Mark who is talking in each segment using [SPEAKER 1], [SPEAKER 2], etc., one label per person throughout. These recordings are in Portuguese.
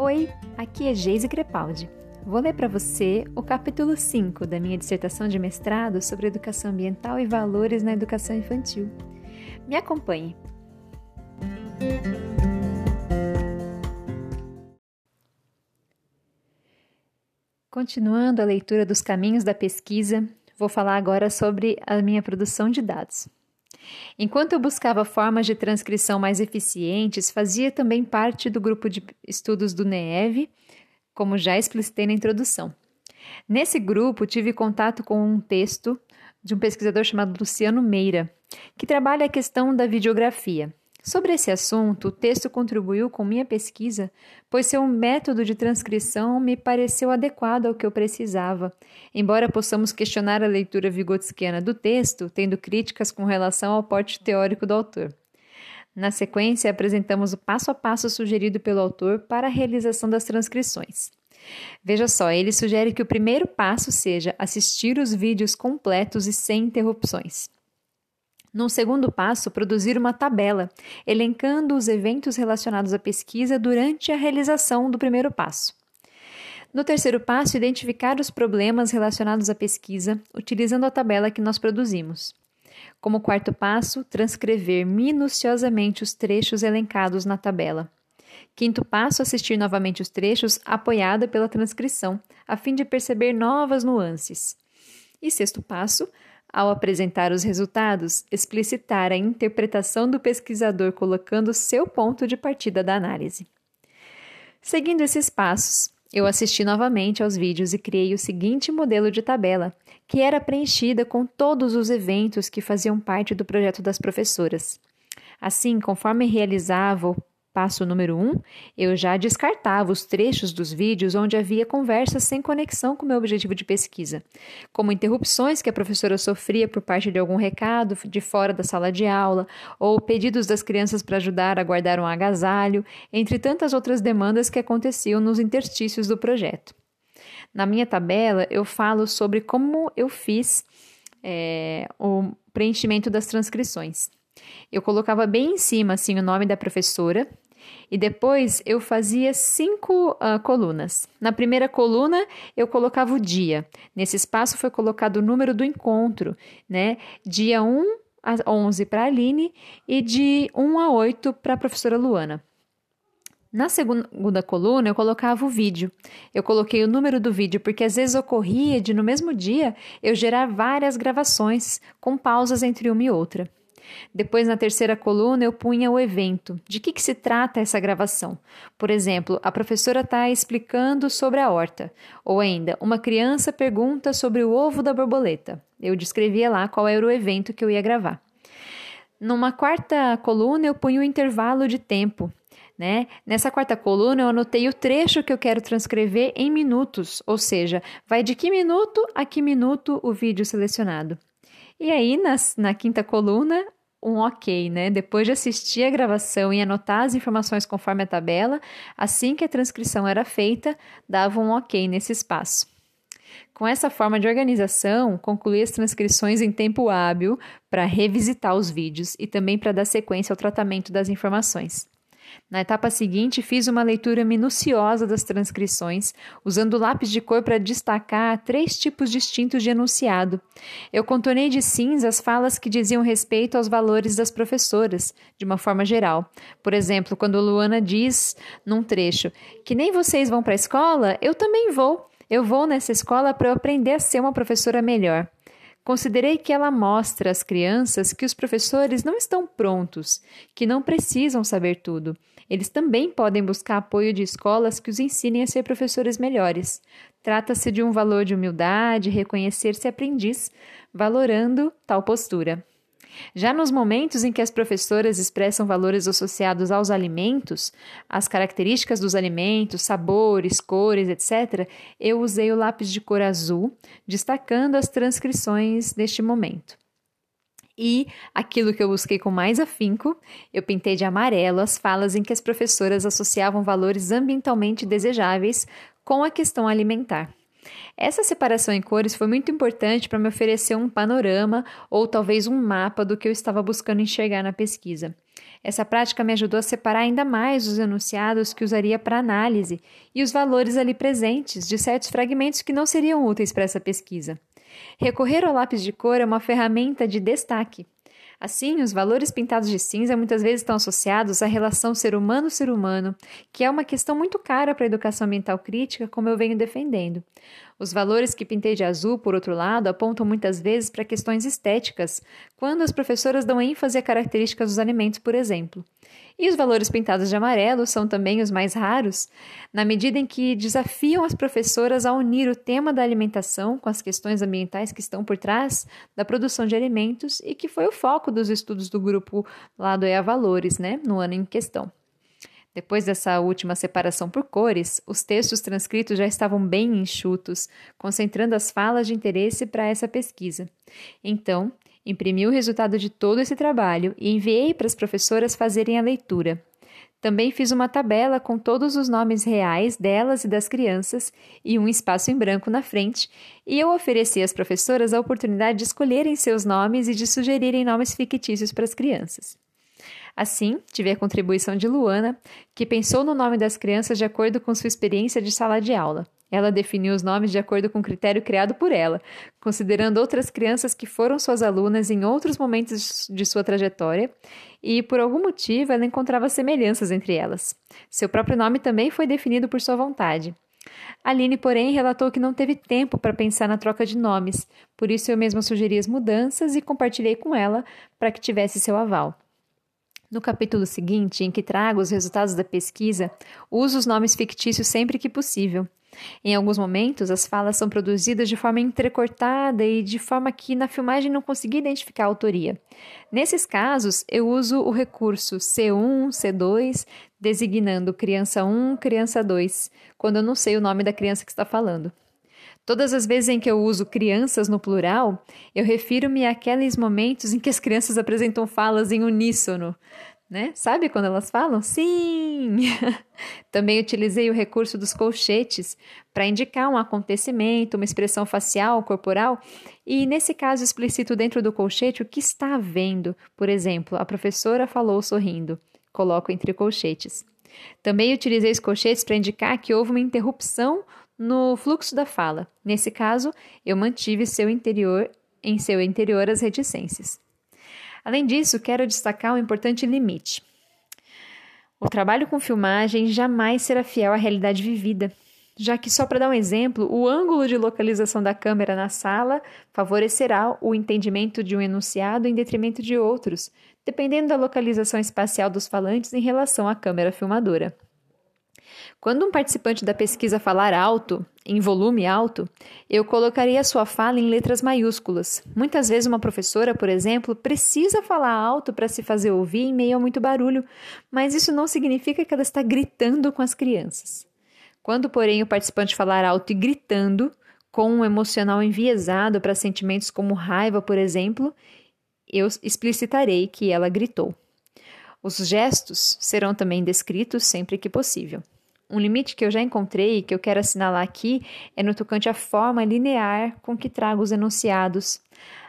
[SPEAKER 1] Oi, aqui é Geise Crepaldi. Vou ler para você o capítulo 5 da minha dissertação de mestrado sobre educação ambiental e valores na educação infantil. Me acompanhe. Continuando a leitura dos caminhos da pesquisa, vou falar agora sobre a minha produção de dados. Enquanto eu buscava formas de transcrição mais eficientes, fazia também parte do grupo de estudos do NEEV, como já explicitei na introdução. Nesse grupo, tive contato com um texto de um pesquisador chamado Luciano Meira, que trabalha a questão da videografia. Sobre esse assunto, o texto contribuiu com minha pesquisa, pois seu método de transcrição me pareceu adequado ao que eu precisava. Embora possamos questionar a leitura vigotskiana do texto, tendo críticas com relação ao porte teórico do autor. Na sequência, apresentamos o passo a passo sugerido pelo autor para a realização das transcrições. Veja só, ele sugere que o primeiro passo seja assistir os vídeos completos e sem interrupções. Num segundo passo, produzir uma tabela, elencando os eventos relacionados à pesquisa durante a realização do primeiro passo. No terceiro passo, identificar os problemas relacionados à pesquisa, utilizando a tabela que nós produzimos. Como quarto passo, transcrever minuciosamente os trechos elencados na tabela. Quinto passo, assistir novamente os trechos apoiada pela transcrição, a fim de perceber novas nuances. E sexto passo, ao apresentar os resultados, explicitar a interpretação do pesquisador colocando seu ponto de partida da análise. Seguindo esses passos, eu assisti novamente aos vídeos e criei o seguinte modelo de tabela, que era preenchida com todos os eventos que faziam parte do projeto das professoras. Assim, conforme realizava Passo número 1, um, eu já descartava os trechos dos vídeos onde havia conversas sem conexão com o meu objetivo de pesquisa, como interrupções que a professora sofria por parte de algum recado de fora da sala de aula, ou pedidos das crianças para ajudar a guardar um agasalho, entre tantas outras demandas que aconteciam nos interstícios do projeto. Na minha tabela, eu falo sobre como eu fiz é, o preenchimento das transcrições. Eu colocava bem em cima assim o nome da professora e depois eu fazia cinco uh, colunas. Na primeira coluna eu colocava o dia. Nesse espaço foi colocado o número do encontro, né? Dia 1 a 11 para a Aline e de 1 a 8 para a professora Luana. Na segunda coluna, eu colocava o vídeo. Eu coloquei o número do vídeo porque às vezes ocorria de no mesmo dia eu gerar várias gravações com pausas entre uma e outra. Depois, na terceira coluna, eu punha o evento. De que, que se trata essa gravação? Por exemplo, a professora está explicando sobre a horta. Ou ainda, uma criança pergunta sobre o ovo da borboleta. Eu descrevia lá qual era o evento que eu ia gravar. Numa quarta coluna, eu punho o intervalo de tempo. Né? Nessa quarta coluna, eu anotei o trecho que eu quero transcrever em minutos, ou seja, vai de que minuto a que minuto o vídeo selecionado. E aí, nas, na quinta coluna, um ok, né? Depois de assistir a gravação e anotar as informações conforme a tabela, assim que a transcrição era feita, dava um ok nesse espaço. Com essa forma de organização, concluí as transcrições em tempo hábil para revisitar os vídeos e também para dar sequência ao tratamento das informações. Na etapa seguinte, fiz uma leitura minuciosa das transcrições, usando lápis de cor para destacar três tipos distintos de enunciado. Eu contornei de cinza as falas que diziam respeito aos valores das professoras, de uma forma geral. Por exemplo, quando Luana diz, num trecho, que nem vocês vão para a escola, eu também vou. Eu vou nessa escola para aprender a ser uma professora melhor. Considerei que ela mostra às crianças que os professores não estão prontos, que não precisam saber tudo. Eles também podem buscar apoio de escolas que os ensinem a ser professores melhores. Trata-se de um valor de humildade, reconhecer-se aprendiz, valorando tal postura. Já nos momentos em que as professoras expressam valores associados aos alimentos, as características dos alimentos, sabores, cores, etc., eu usei o lápis de cor azul, destacando as transcrições deste momento. E aquilo que eu busquei com mais afinco, eu pintei de amarelo as falas em que as professoras associavam valores ambientalmente desejáveis com a questão alimentar. Essa separação em cores foi muito importante para me oferecer um panorama ou talvez um mapa do que eu estava buscando enxergar na pesquisa. Essa prática me ajudou a separar ainda mais os enunciados que usaria para análise e os valores ali presentes de certos fragmentos que não seriam úteis para essa pesquisa. Recorrer ao lápis de cor é uma ferramenta de destaque. Assim, os valores pintados de cinza muitas vezes estão associados à relação ser humano-ser humano, que é uma questão muito cara para a educação ambiental crítica, como eu venho defendendo. Os valores que pintei de azul, por outro lado, apontam muitas vezes para questões estéticas, quando as professoras dão ênfase a características dos alimentos, por exemplo. E os valores pintados de amarelo são também os mais raros, na medida em que desafiam as professoras a unir o tema da alimentação com as questões ambientais que estão por trás da produção de alimentos e que foi o foco dos estudos do grupo lá do EA Valores, né, no ano em questão. Depois dessa última separação por cores, os textos transcritos já estavam bem enxutos, concentrando as falas de interesse para essa pesquisa. Então, Imprimi o resultado de todo esse trabalho e enviei para as professoras fazerem a leitura. Também fiz uma tabela com todos os nomes reais delas e das crianças e um espaço em branco na frente, e eu ofereci às professoras a oportunidade de escolherem seus nomes e de sugerirem nomes fictícios para as crianças. Assim, tive a contribuição de Luana, que pensou no nome das crianças de acordo com sua experiência de sala de aula. Ela definiu os nomes de acordo com o critério criado por ela, considerando outras crianças que foram suas alunas em outros momentos de sua trajetória, e por algum motivo ela encontrava semelhanças entre elas. Seu próprio nome também foi definido por sua vontade. Aline, porém, relatou que não teve tempo para pensar na troca de nomes, por isso eu mesma sugeri as mudanças e compartilhei com ela para que tivesse seu aval. No capítulo seguinte, em que trago os resultados da pesquisa, uso os nomes fictícios sempre que possível. Em alguns momentos, as falas são produzidas de forma entrecortada e de forma que na filmagem não consegui identificar a autoria. Nesses casos, eu uso o recurso C1, C2, designando criança 1, criança 2, quando eu não sei o nome da criança que está falando. Todas as vezes em que eu uso crianças no plural, eu refiro-me àqueles momentos em que as crianças apresentam falas em uníssono, né? Sabe quando elas falam? Sim! Também utilizei o recurso dos colchetes para indicar um acontecimento, uma expressão facial, corporal, e nesse caso explicito dentro do colchete o que está havendo. Por exemplo, a professora falou sorrindo. Coloco entre colchetes. Também utilizei os colchetes para indicar que houve uma interrupção no fluxo da fala. Nesse caso, eu mantive seu interior em seu interior as reticências. Além disso, quero destacar um importante limite. O trabalho com filmagem jamais será fiel à realidade vivida, já que, só para dar um exemplo, o ângulo de localização da câmera na sala favorecerá o entendimento de um enunciado em detrimento de outros, dependendo da localização espacial dos falantes em relação à câmera filmadora. Quando um participante da pesquisa falar alto, em volume alto, eu colocaria sua fala em letras maiúsculas. Muitas vezes, uma professora, por exemplo, precisa falar alto para se fazer ouvir em meio a muito barulho, mas isso não significa que ela está gritando com as crianças. Quando, porém, o participante falar alto e gritando, com um emocional enviesado para sentimentos como raiva, por exemplo, eu explicitarei que ela gritou. Os gestos serão também descritos sempre que possível. Um limite que eu já encontrei e que eu quero assinalar aqui é no tocante à forma linear com que trago os enunciados.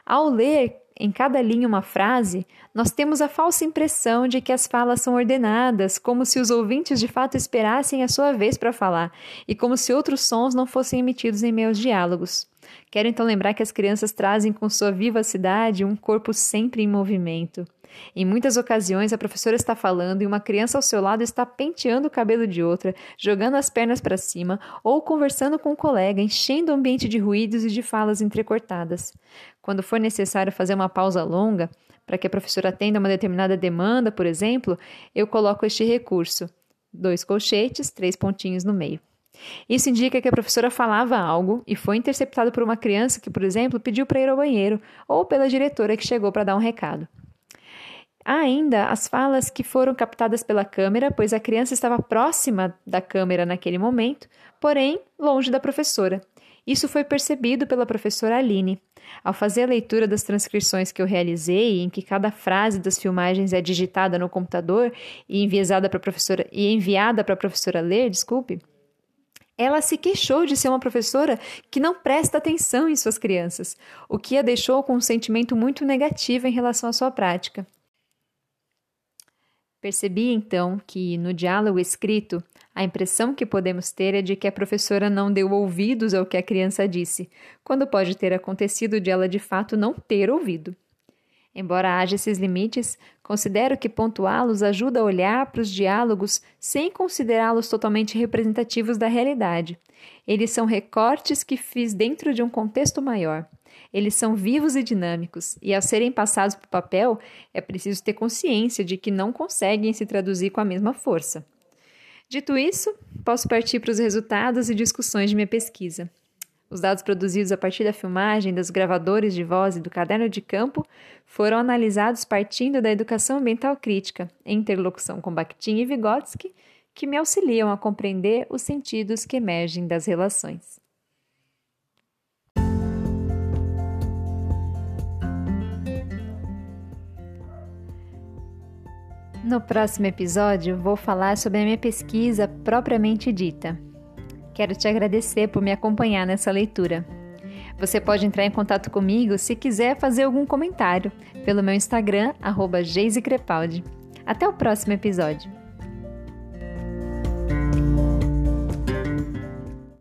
[SPEAKER 1] Ao ler em cada linha uma frase, nós temos a falsa impressão de que as falas são ordenadas, como se os ouvintes de fato esperassem a sua vez para falar, e como se outros sons não fossem emitidos em meus diálogos. Quero então lembrar que as crianças trazem com sua vivacidade um corpo sempre em movimento. Em muitas ocasiões, a professora está falando e uma criança ao seu lado está penteando o cabelo de outra, jogando as pernas para cima ou conversando com um colega, enchendo o ambiente de ruídos e de falas entrecortadas. Quando for necessário fazer uma pausa longa, para que a professora atenda uma determinada demanda, por exemplo, eu coloco este recurso: dois colchetes, três pontinhos no meio. Isso indica que a professora falava algo e foi interceptado por uma criança que, por exemplo, pediu para ir ao banheiro, ou pela diretora que chegou para dar um recado. Há ainda as falas que foram captadas pela câmera, pois a criança estava próxima da câmera naquele momento, porém longe da professora. Isso foi percebido pela professora Aline. Ao fazer a leitura das transcrições que eu realizei, em que cada frase das filmagens é digitada no computador e enviada para a professora e enviada para a professora ler, desculpe, ela se queixou de ser uma professora que não presta atenção em suas crianças, o que a deixou com um sentimento muito negativo em relação à sua prática. Percebi então que, no diálogo escrito, a impressão que podemos ter é de que a professora não deu ouvidos ao que a criança disse, quando pode ter acontecido de ela de fato não ter ouvido. Embora haja esses limites, considero que pontuá-los ajuda a olhar para os diálogos sem considerá-los totalmente representativos da realidade. Eles são recortes que fiz dentro de um contexto maior. Eles são vivos e dinâmicos, e ao serem passados para o papel, é preciso ter consciência de que não conseguem se traduzir com a mesma força. Dito isso, posso partir para os resultados e discussões de minha pesquisa. Os dados produzidos a partir da filmagem, dos gravadores de voz e do caderno de campo foram analisados partindo da educação ambiental crítica, em interlocução com Bakhtin e Vygotsky, que me auxiliam a compreender os sentidos que emergem das relações. No próximo episódio, vou falar sobre a minha pesquisa propriamente dita. Quero te agradecer por me acompanhar nessa leitura. Você pode entrar em contato comigo se quiser fazer algum comentário pelo meu Instagram, arroba Até o próximo episódio.